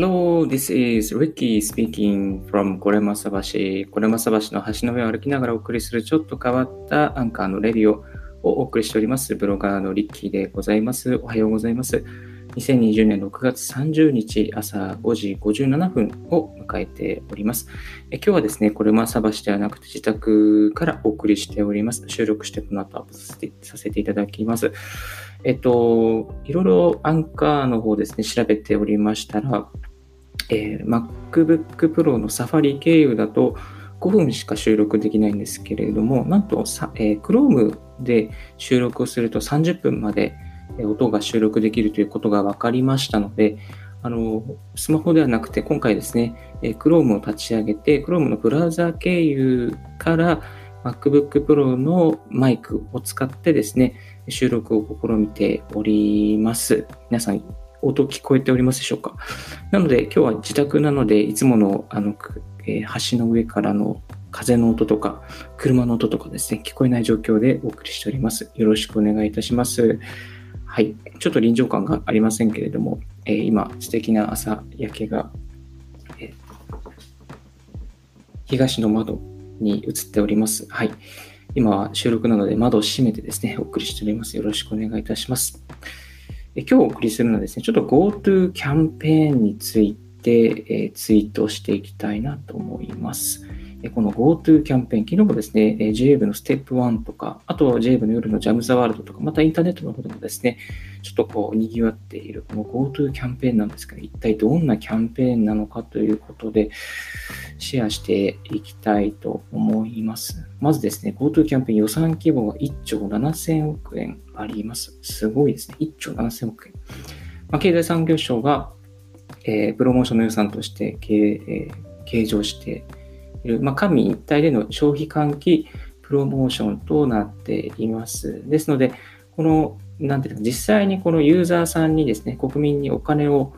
Hello, this is Ricky speaking from これまさ橋。これまさ橋の橋の上を歩きながらお送りするちょっと変わったアンカーのレディオをお送りしております。ブロガーのリッキーでございます。おはようございます。2020年6月30日朝5時57分を迎えております。え今日はですね、これまさ橋ではなくて自宅からお送りしております。収録してこの後アップさせてさせていただきます。えっと、いろいろアンカーの方ですね、調べておりましたら、えー、MacBook Pro の Safari 経由だと5分しか収録できないんですけれども、なんとさ、えー、Chrome で収録をすると30分まで音が収録できるということが分かりましたので、あの、スマホではなくて今回ですね、えー、Chrome を立ち上げて、Chrome のブラウザ経由から MacBook Pro のマイクを使ってですね、収録を試みております。皆さん音聞こえておりますでしょうか？なので今日は自宅なのでいつものあの、えー、橋の上からの風の音とか車の音とかですね聞こえない状況でお送りしております。よろしくお願いいたします。はい。ちょっと臨場感がありませんけれども、えー、今素敵な朝焼けが、えー、東の窓に映っております。はい。今は収録なので窓を閉めてですねお送りしております。よろしくお願いいたします。今日お送りするのはですね、ちょっと GoTo キャンペーンについて、えー、ツイートしていきたいなと思います。この GoTo キャンペーン、昨日もですね、JA 部のステップ1とか、あと JA 部の夜のジャムザワールドとか、またインターネットの方でもですね、ちょっとこう賑わっているこの GoTo キャンペーンなんですけど、一体どんなキャンペーンなのかということで、シェアしていきたいと思います。まずですね、GoTo キャンペーン予算規模が1兆7000億円あります。すごいですね。1兆7000億円。まあ、経済産業省が、えー、プロモーションの予算として計,、えー、計上してる、まあ、官民一体での消費喚起プロモーションとなっています。ですので、この、なんていうか、実際にこのユーザーさんにですね、国民にお金を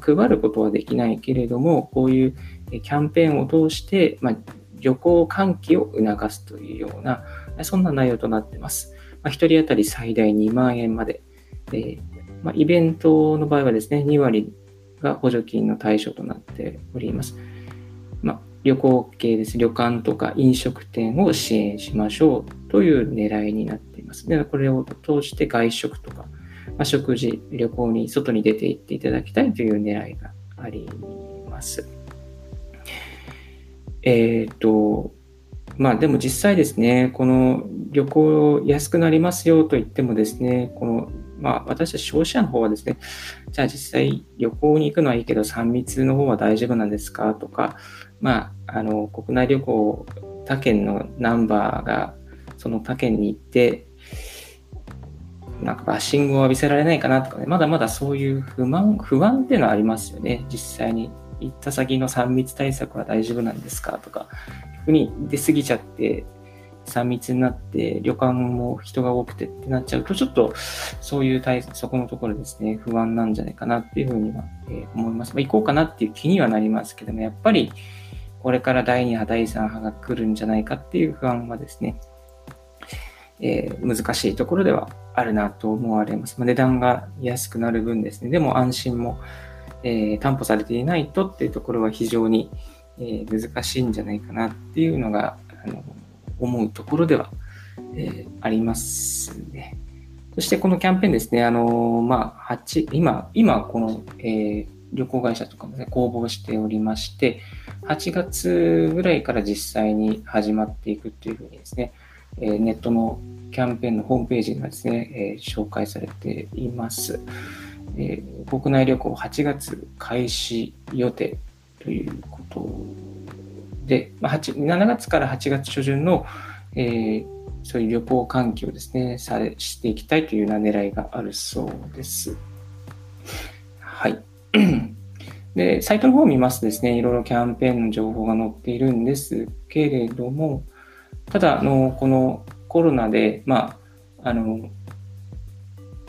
配ることはできないけれども、こういうキャンペーンを通して、まあ、旅行喚起を促すというような、そんな内容となっています。まあ、1人当たり最大2万円まで。でまあ、イベントの場合はですね、2割が補助金の対象となっております。旅行系です。旅館とか飲食店を支援しましょうという狙いになっています。で、これを通して外食とか、まあ、食事、旅行に外に出て行っていただきたいという狙いがあります。えっ、ー、と、まあでも実際ですね、この旅行安くなりますよと言ってもですね、このまあ、私たち消費者の方はですね、じゃあ実際旅行に行くのはいいけど3密の方は大丈夫なんですかとか、まあ、あの、国内旅行、他県のナンバーがその他県に行って、なんかバッシングを浴びせられないかなとかね、まだまだそういう不満、不安っていうのはありますよね。実際に行った先の3密対策は大丈夫なんですかとか、逆に出過ぎちゃって、3密になって旅館も人が多くてってなっちゃうと、ちょっとそういう対そこのところですね、不安なんじゃないかなっていうふうには、えー、思います。まあ、行こうかなっていう気にはなりますけども、やっぱりこれから第2波、第3波が来るんじゃないかっていう不安はですね、えー、難しいところではあるなと思われます。まあ、値段が安くなる分ですね、でも安心も、えー、担保されていないとっていうところは非常に、え難しいんじゃないかなっていうのが、あの思うところでは、えー、ありますね。そしてこのキャンペーンですね、あのまあ、8今、今この、えー、旅行会社とかもね、公募しておりまして、8月ぐらいから実際に始まっていくというふうにですね、えー、ネットのキャンペーンのホームページがですね、えー、紹介されています。えー、国内旅行8月開始予定ということで、まあ、7月から8月初旬の、えー、そういう旅行環境ですね、されしていきたいというような狙いがあるそうです。はい。で、サイトの方を見ますとですね、いろいろキャンペーンの情報が載っているんですけれども、ただ、あの、このコロナで、まあ、あの、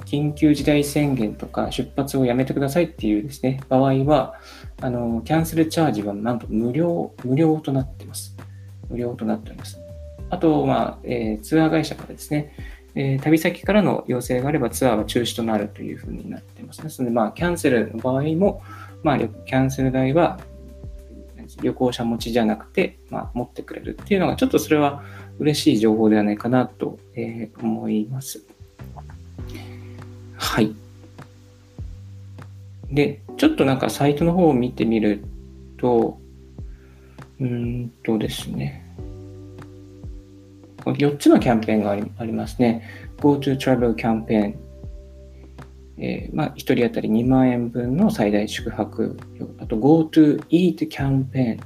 緊急事態宣言とか出発をやめてくださいっていうですね、場合は、あの、キャンセルチャージはなんと無料、無料となってます。無料となっております。あと、まあ、えー、ツアー会社からですね、えー、旅先からの要請があればツアーは中止となるというふうになっています。ですので、まあ、キャンセルの場合も、まあ、キャンセル代は旅行者持ちじゃなくて、まあ、持ってくれるっていうのが、ちょっとそれは嬉しい情報ではないかなと、えー、思います。はい。で、ちょっとなんかサイトの方を見てみると、うんとですね。4つのキャンペーンがありますね。GoTo Travel キャンペーン。えー、まあ、1人当たり2万円分の最大宿泊。あと GoTo Eat キャンペーン。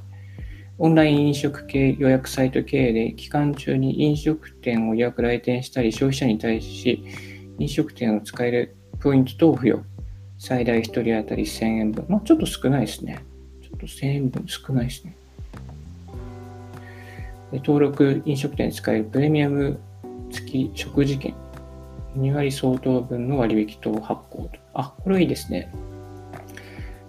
オンライン飲食系予約サイト経営で期間中に飲食店を予約来店したり消費者に対し飲食店を使えるポイント等付与。最大1人当たり1000円分。まあ、ちょっと少ないですね。ちょっと1000円分少ないですね。登録飲食店で使えるプレミアム付き食事券。2割相当分の割引等発行と。あ、これいいですね。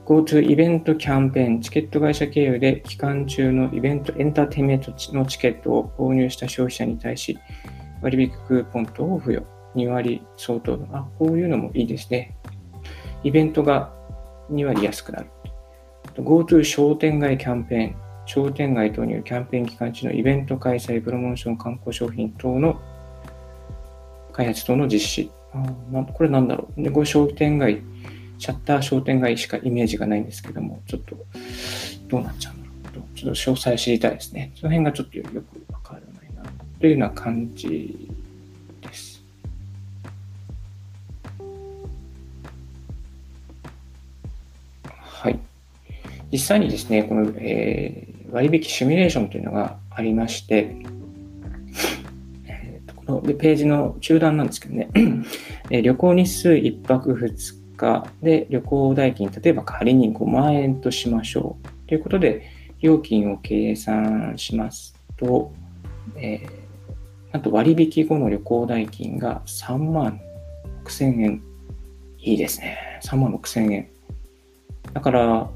GoTo イベントキャンペーン、チケット会社経由で期間中のイベントエンターテインメントのチケットを購入した消費者に対し、割引クーポン等を付与。2割相当の。あ、こういうのもいいですね。イベントが2割安くなる。GoTo 商店街キャンペーン、商店街等によるキャンペーン期間中のイベント開催、プロモーション、観光商品等の開発等の実施。あなこれなんだろう。で、これ商店街、シャッター商店街しかイメージがないんですけども、ちょっとどうなっちゃうんだろうと、ちょっと詳細知りたいですね。その辺がちょっとよくわからないな、というような感じです。はい。実際にですね、この、えー、割引シミュレーションというのがありまして、で、ページの中段なんですけどね、旅行日数1泊2日で旅行代金、例えば仮に5万円としましょう。ということで、料金を計算しますと、えー、なんと割引後の旅行代金が3万6千円。いいですね。3万6千円。だから、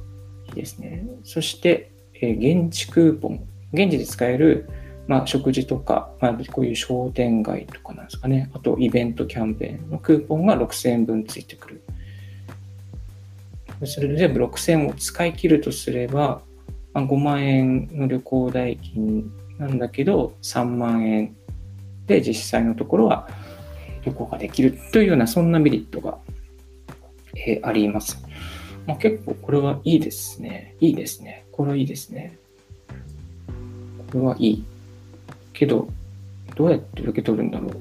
いいですね。そして、えー、現地クーポン。現地で使えるまあ、食事とか、まあ、こういう商店街とかなんですかね。あと、イベントキャンペーンのクーポンが6000円分ついてくる。それで全部6000円を使い切るとすれば、まあ、5万円の旅行代金なんだけど、3万円で実際のところは旅行ができるというような、そんなメリットが、えー、あります。まあ、結構これはいいですね。いいですね。これはいいですね。これはいい。けど、どうやって受け取るんだろう。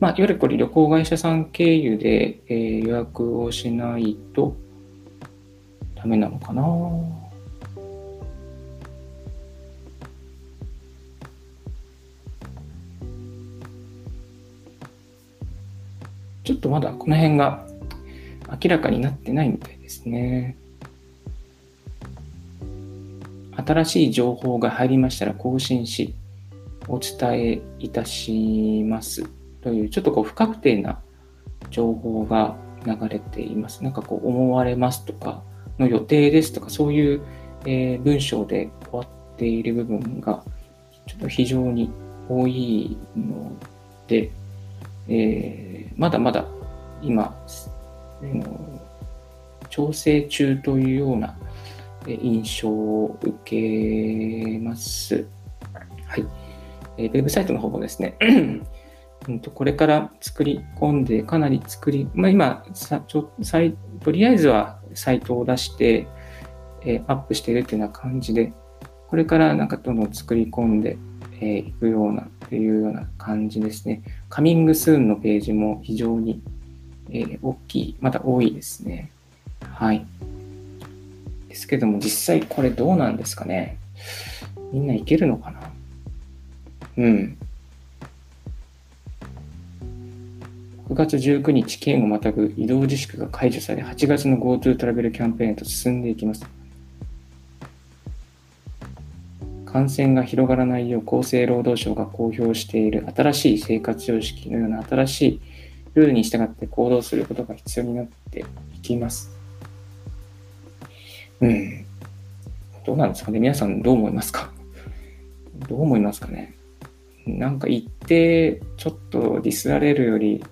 まあ、いわゆるこれ旅行会社さん経由で、えー、予約をしないとダメなのかな。ちょっとまだこの辺が明らかになってないみたいですね。新しい情報が入りましたら更新し、お伝えいたしますという、ちょっとこう不確定な情報が流れています。なんかこう思われますとか、の予定ですとか、そういう、えー、文章で終わっている部分が、ちょっと非常に多いので、えー、まだまだ今、調整中というような印象を受けます。はい。えウェブサイトの方もですね、これから作り込んで、かなり作り、まあ、今さちょさい、とりあえずはサイトを出して、えー、アップしているというような感じで、これからなんかどんどん作り込んでい、えー、くような、というような感じですね。カミングスーンのページも非常に、えー、大きい、また多いですね。はい。ですけども、実際これどうなんですかね。みんないけるのかなうん。6月19日、県をまたぐ移動自粛が解除され、8月の GoTo トラベルキャンペーンと進んでいきます。感染が広がらないよう厚生労働省が公表している新しい生活様式のような新しいルールに従って行動することが必要になっていきます。うん。どうなんですかね？皆さんどう思いますか？どう思いますかね？なんか言って、ちょっとディスられるより、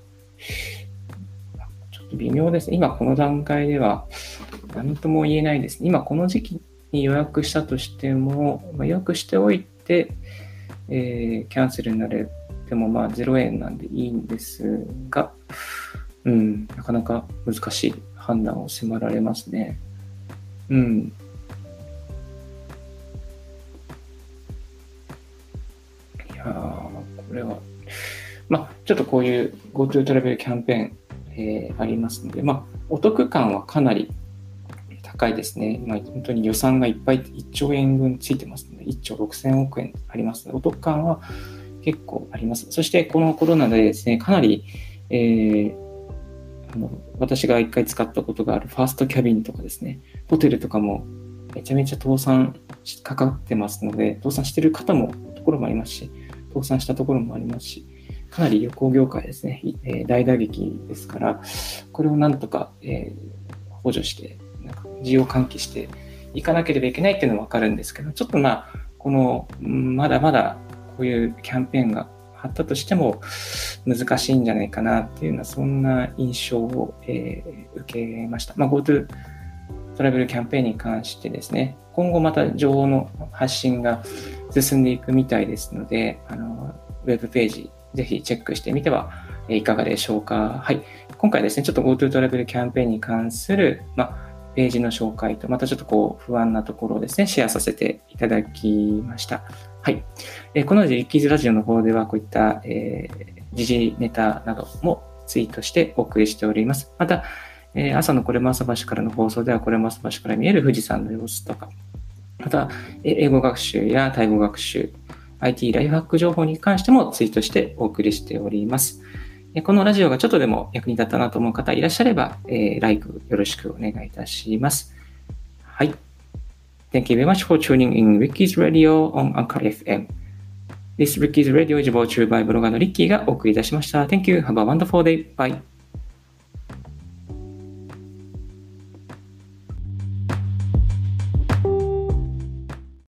ちょっと微妙ですね。今この段階では、何とも言えないですね。今この時期に予約したとしても、予約しておいて、えー、キャンセルになれてもまあ0円なんでいいんですが、うん、なかなか難しい判断を迫られますね。うん。いやこれは、まあ、ちょっとこういう GoTo トラベルキャンペーン、えー、ありますので、まあ、お得感はかなり高いですね。まあ、本当に予算がいっぱい1兆円分ついてますので、1兆6000億円ありますので、お得感は結構あります。そしてこのコロナでですね、かなり、えー、あの私が一回使ったことがあるファーストキャビンとかですね、ホテルとかもめちゃめちゃ倒産かかってますので、倒産してる方も、ところもありますし、倒産したところもありますし、かなり旅行業界ですね、えー、大打撃ですから、これをなんとか、えー、補助して、なんか需要喚起していかなければいけないっていうのはわかるんですけど、ちょっとまあ、この、まだまだこういうキャンペーンがあったとしても難しいんじゃないかなっていうような、そんな印象を、えー、受けました。まあ、GoTo トラベルキャンペーンに関してですね、今後また情報の発信が進んでいくみたいですので、あのウェブページ、ぜひチェックしてみてはいかがでしょうか。はい。今回ですね、ちょっと GoTo トラベルキャンペーンに関する、まあ、ページの紹介と、またちょっとこう、不安なところをですね、シェアさせていただきました。はい。えこのリッキーズラジオの方では、こういった、えー、時事ネタなどもツイートしてお送りしております。また、えー、朝のこれも朝橋からの放送では、これも朝橋から見える富士山の様子とか、また、英語学習やタイ語学習、IT ライフハック情報に関してもツイートしてお送りしております。このラジオがちょっとでも役に立ったなと思う方いらっしゃれば、えー、ライクよろしくお願いいたします。はい。Thank you very much for tuning in Ricky's Radio on Anchor FM. This Ricky's Radio is brought to you by ブロガーのリッキーがお送りいたしました。Thank you. Have a wonderful day. Bye.